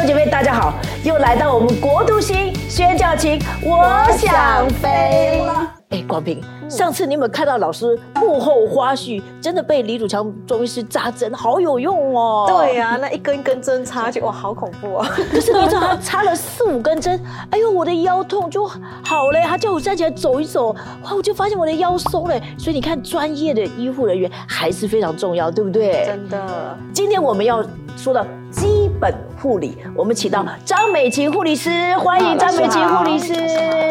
兄姐妹，大家好，又来到我们国度星宣教情，我想飞了。哎，广平，上次你有没有看到老师幕后花絮？真的被李祖强中医师扎针，好有用哦。对呀，那一根一根针插去，哇，好恐怖啊！可是你知道他插了四五根针，哎呦，我的腰痛就好嘞。他叫我站起来走一走，哇，我就发现我的腰松了。所以你看，专业的医护人员还是非常重要，对不对？真的。今天我们要说的基本护理，我们请到张美琴护理师，欢迎张美琴护理师，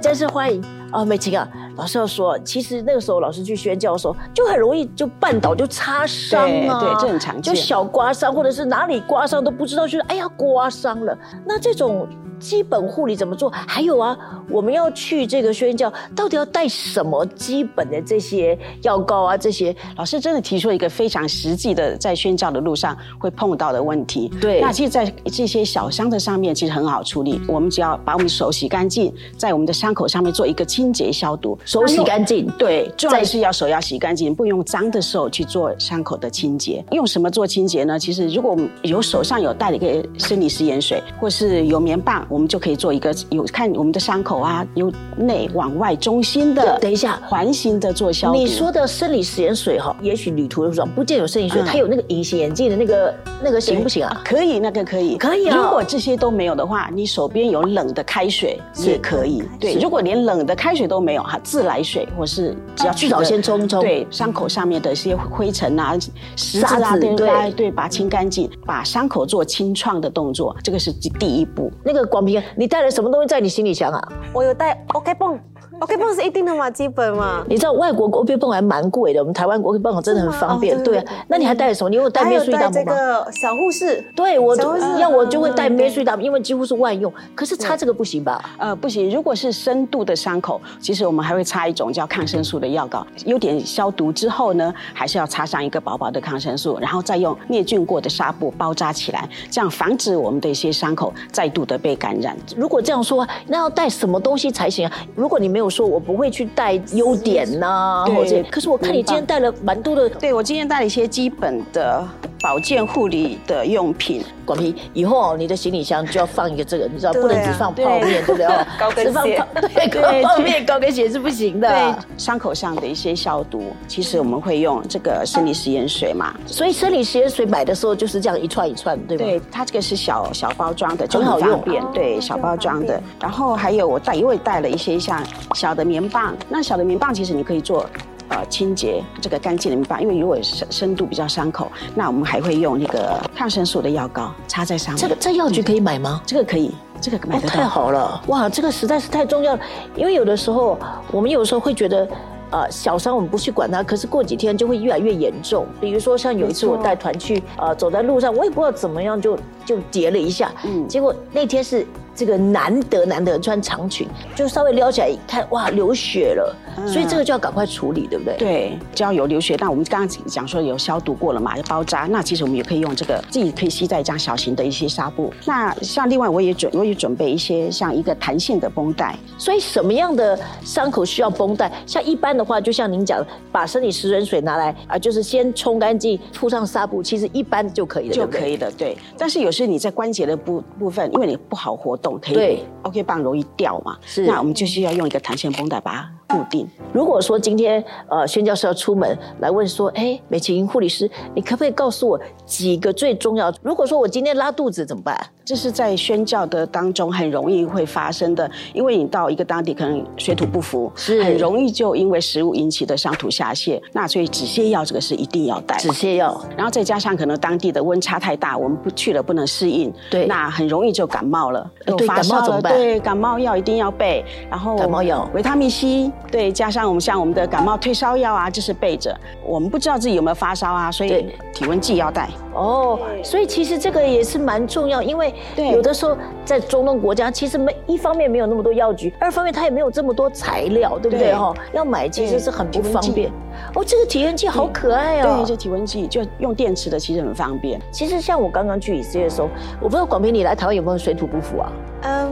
真是欢迎啊，美琴啊。老师要说，其实那个时候老师去宣教的时候，就很容易就绊倒，就擦伤啊，对，这很常见，就小刮伤，或者是哪里刮伤都不知道，就是哎呀刮伤了。那这种。基本护理怎么做？还有啊，我们要去这个宣教，到底要带什么基本的这些药膏啊？这些老师真的提出了一个非常实际的，在宣教的路上会碰到的问题。对，那其实，在这些小伤的上面，其实很好处理。我们只要把我们手洗干净，在我们的伤口上面做一个清洁消毒。手洗干净，对，重要是要手要洗干净，不用脏的手去做伤口的清洁。用什么做清洁呢？其实，如果我们有手上有带了一个生理食盐水，或是有棉棒。我们就可以做一个有看我们的伤口啊，由内往外中心的。等一下，环形的做消毒。你说的生理食盐水哈，也许旅途的路不见有生理水，它有那个隐形眼镜的那个那个行不行啊？可以，那个可以，可以啊。如果这些都没有的话，你手边有冷的开水也可以。对，如果连冷的开水都没有哈，自来水或是只要去早先冲冲。对，伤口上面的一些灰尘啊、沙子啊，对对，把它清干净，把伤口做清创的动作，这个是第一步。那个广你带了什么东西在你行李箱啊？我有带 OK 泵。OK 泵是一定的嘛，基本嘛。你知道外国 OK 泵还蛮贵的，我们台湾 OK 泵真的很方便。对，那你还带了什么？你有带灭水达姆吗？这个小护士。对我要我就会带灭水达姆，因为几乎是万用。可是擦这个不行吧？呃，不行。如果是深度的伤口，其实我们还会擦一种叫抗生素的药膏。有点消毒之后呢，还是要擦上一个薄薄的抗生素，然后再用灭菌过的纱布包扎起来，这样防止我们的一些伤口再度的被感染。如果这样说，那要带什么东西才行啊？如果你没有说，我不会去。带优点呐，或者。可是我看你今天带了蛮多的，对我今天带了一些基本的。保健护理的用品，广平，以后你的行李箱就要放一个这个，你知道不能只放泡面，对不对？高跟鞋，对，泡面、高跟鞋是不行的。对，伤口上的一些消毒，其实我们会用这个生理食盐水嘛。所以生理食盐水买的时候就是这样一串一串，对吧？对，它这个是小小包装的，就很方便。对，小包装的。然后还有我带，因为带了一些像小的棉棒，那小的棉棒其实你可以做。呃，清洁这个干净的棉棒，因为如果深深度比较伤口，那我们还会用那个抗生素的药膏擦在上面。这个在药局可以买吗？这个可以，这个买得到。太好了，哇，这个实在是太重要了。因为有的时候，我们有时候会觉得，呃，小伤我们不去管它，可是过几天就会越来越严重。比如说像有一次我带团去，呃，走在路上，我也不知道怎么样就就跌了一下，嗯，结果那天是。这个难得难得穿长裙，就稍微撩起来一看，哇，流血了，所以这个就要赶快处理，对不对？对，只要有流血，那我们刚刚讲说有消毒过了嘛，要包扎，那其实我们也可以用这个，自己可以吸在一张小型的一些纱布。那像另外我也准我也准备一些像一个弹性的绷带，所以什么样的伤口需要绷带？像一般的话，就像您讲，把生理食盐水拿来啊，就是先冲干净，铺上纱布，其实一般就可以了，就可以了。对，但是有时你在关节的部部分，因为你不好活动。对，OK 棒容易掉嘛，是，那我们就需要用一个弹性绷带把它固定。如果说今天呃，宣教授要出门来问说，哎，美琴护理师，你可不可以告诉我几个最重要？如果说我今天拉肚子怎么办？这是在宣教的当中很容易会发生的，因为你到一个当地可能水土不服，是很容易就因为食物引起的上吐下泻。那所以止泻药这个是一定要带，止泻药。然后再加上可能当地的温差太大，我们不去了不能适应，对，那很容易就感冒了。对，感冒怎么办？对，感冒药一定要备。然后感冒药，维他命 C，对，加上我们像我们的感冒退烧药啊，就是备着。我们不知道自己有没有发烧啊，所以体温计要带。哦，所以其实这个也是蛮重要，因为有的时候在中东国家，其实没一方面没有那么多药局，二方面它也没有这么多材料，对不对哈？要买其实是很不方便。哦，这个体温计好可爱哦！对，这体温计就用电池的，其实很方便。其实像我刚刚去以色列的时候，我不知道广平你来台湾有没有水土不服啊？嗯。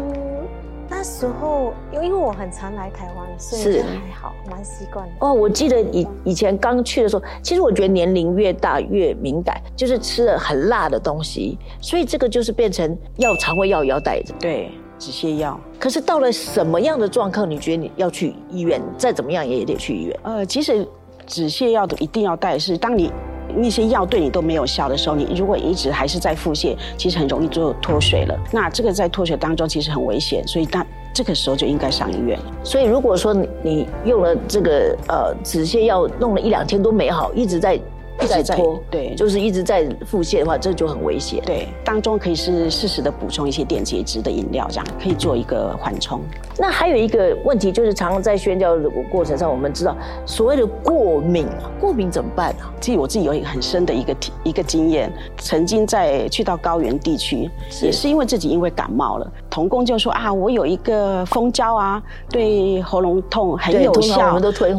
那时候，因为我很常来台湾，所以还好，蛮习惯的。哦，我记得以以前刚去的时候，其实我觉得年龄越大越敏感，就是吃了很辣的东西，所以这个就是变成药肠胃药也要带着。对，止泻药。可是到了什么样的状况，你觉得你要去医院？再怎么样也得去医院。呃，其实止泻药的一定要带，是当你那些药对你都没有效的时候，你如果一直还是在腹泻，其实很容易就脱水了。那这个在脱水当中其实很危险，所以那这个时候就应该上医院。所以如果说你用了这个呃止泻药，弄了一两天都没好，一直在在在拖，对就是一直在腹泻的话，这就很危险。对，当中可以是适时的补充一些电解质的饮料，这样可以做一个缓冲。那还有一个问题，就是常常在宣教的过程上，我们知道所谓的过敏啊，过敏怎么办啊？其实我自己有一个很深的一个体一个经验，曾经在去到高原地区，也是因为自己因为感冒了，童工就说啊，我有一个蜂胶啊，对喉咙痛很有效，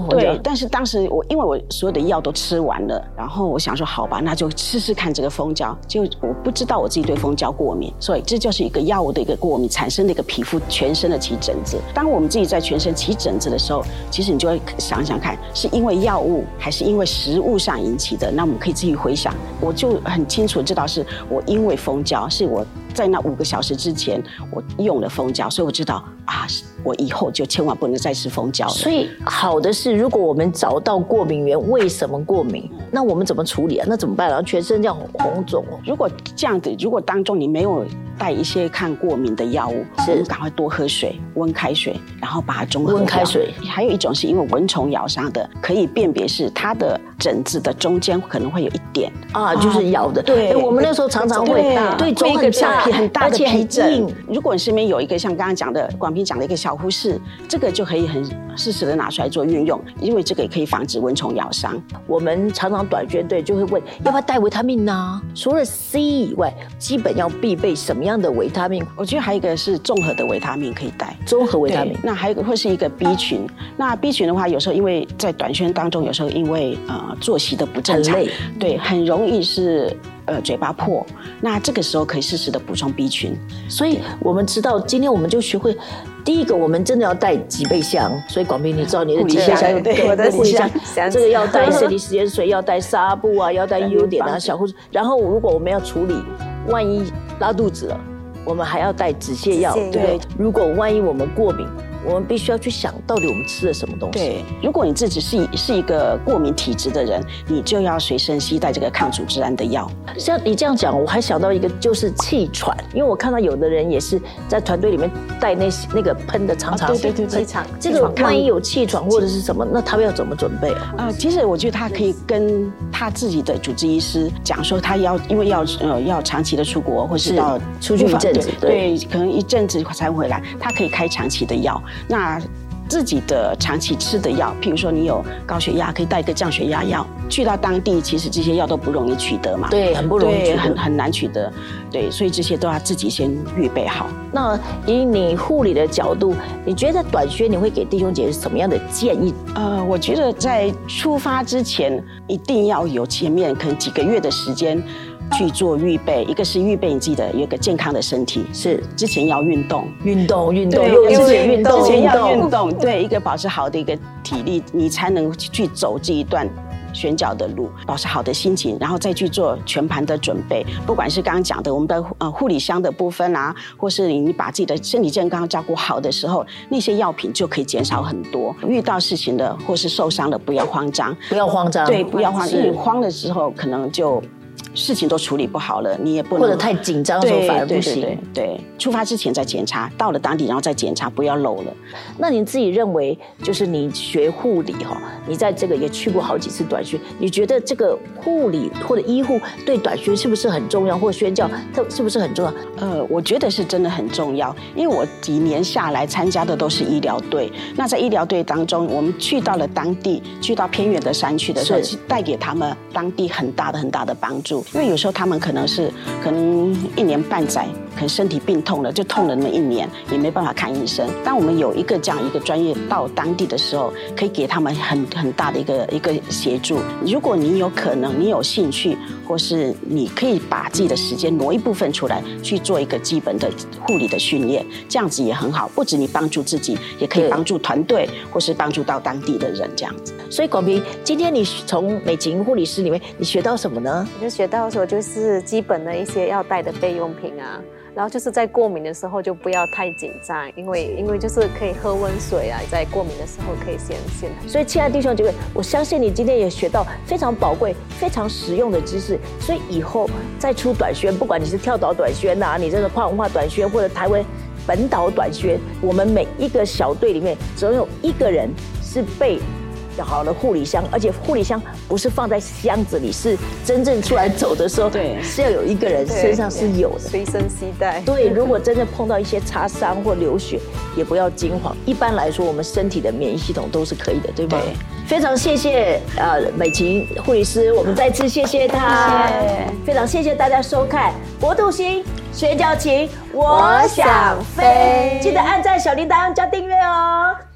对，但是当时我因为我所有的药都吃完了，然后我想说好吧，那就试试看这个蜂胶，就我不知道我自己对蜂胶过敏，所以这就是一个药物的一个过敏产生的一个皮肤全身的起疹子。当我们自己在全身起疹子的时候，其实你就会想想看，是因为药物还是因为食物上引起的？那我们可以自己回想，我就很清楚知道是我因为蜂胶，是我在那五个小时之前我用了蜂胶，所以我知道啊，我以后就千万不能再吃蜂胶了。所以好的是，如果我们找到过敏源，为什么过敏？那我们怎么处理啊？那怎么办啊？全身这样红肿哦。如果这样子，如果当中你没有带一些抗过敏的药物，是我们赶快多喝水，温开水，然后把它中和温开水。还有一种是因为蚊虫咬伤的，可以辨别是它的疹子的中间可能会有一点啊，就是咬的。对哎我们那时候常常会对肿会一个很大，很大的皮疹硬。。如果你身边有一个像刚刚讲的广平讲的一个小护士，这个就可以很适时的拿出来做运用，因为这个也可以防止蚊虫咬伤。我们常常短宣队就会问要不要带维他命呢、除了 C 以外，基本要必备什么样的维他命？我觉得还有一个是综合的维他命可以带。综合维他命。那还有一个会是一个 B 群。那 B 群的话，有时候因为在短宣当中，有时候因为呃作息的不正常对，很容易是呃嘴巴破。那这个时候可以适时的补充 B 群。所以我们知道，今天我们就学会，第一个我们真的要带几倍箱。所以广平，你知道你的护理几倍箱对我的脊背箱箱这个 要带生理食盐水，要带纱布啊，要带优点啊，小护士。然后如果我们要处理，万一拉肚子了，我们还要带止泻药。止泻药对，如果万一我们过敏，我们必须要去想到底我们吃了什么东西。对，如果你自己是一是一个过敏体质的人，你就要随身携带这个抗组织胺的药。像你这样讲，我还想到一个，就是气喘，因为我看到有的人也是在团队里面带那些那个喷的长长啊对对对对气场，这个万一有气喘或者是什么，那他们要怎么准备啊？呃，其实我觉得他可以跟他自己的主治医师讲说，他要因为要呃要长期的出国，或是是到出去一阵子，对，可能一阵子才回来，他可以开长期的药。那自己的长期吃的药，譬如说你有高血压，可以带一个降血压药。去到当地，其实这些药都不容易取得嘛，对，很不容易很很难取得，对，所以这些都要自己先预备好。那以你护理的角度，你觉得短靴你会给弟兄姐妹什么样的建议？呃，我觉得在出发之前，一定要有前面可能几个月的时间去做预备。一个是预备你自己的有一个健康的身体，是之前要运动，运动，运动，对又因为是运动，之前要运动。对，一个保持好的一个体力，你才能去走这一段。选角的路，保持好的心情，然后再去做全盘的准备。不管是刚刚讲的我们的呃护理箱的部分啊，或是你把自己的身体健康照顾好的时候，那些药品就可以减少很多。遇到事情的或是受伤的，不要慌张，不要慌张，对，不要慌，是因为慌的时候可能就事情都处理不好了，你也不能或者太紧张的时候反而不行。对对对对，出发之前再检查，到了当地然后再检查，不要漏了。那你自己认为，就是你学护理哈，你在这个也去过好几次短宣，你觉得这个护理或者医护对短宣是不是很重要，或宣教它是不是很重要？呃，我觉得是真的很重要，因为我几年下来参加的都是医疗队。那在医疗队当中，我们去到了当地，去到偏远的山区的时候，带给他们当地很大的很大的帮助。因为有时候他们可能是可能一年半载可能身体病痛了，就痛了那么一年，也没办法看医生。当我们有一个这样一个专业到当地的时候，可以给他们很很大的一个一个协助。如果你有可能，你有兴趣，或是你可以把自己的时间挪一部分出来去做一个基本的护理的训练，这样子也很好。不止你帮助自己，也可以帮助团队，或是帮助到当地的人这样子。所以广平，今天你从美琴护理师里面，你学到什么呢？就学到说，就是基本的一些要带的备用品啊。然后就是在过敏的时候就不要太紧张，因为因为就是可以喝温水啊，在过敏的时候可以先先。所以，亲爱的弟兄姐妹，我相信你今天也学到非常宝贵、非常实用的知识。所以以后再出短宣，不管你是跳岛短宣呐，你这个跨文化短宣，或者台湾本岛短宣，我们每一个小队里面总有一个人是被。好的护理箱，而且护理箱不是放在箱子里，是真正出来走的时候，对，是要有一个人身上是有的，随身携带。对，如果真的碰到一些擦伤或流血，也不要惊慌。一般来说，我们身体的免疫系统都是可以的，对吗？对。非常谢谢呃美琴护理师，我们再次谢谢他。非常谢谢大家收看《国度星学教琴》，我想飞。记得按赞小铃铛加订阅哦。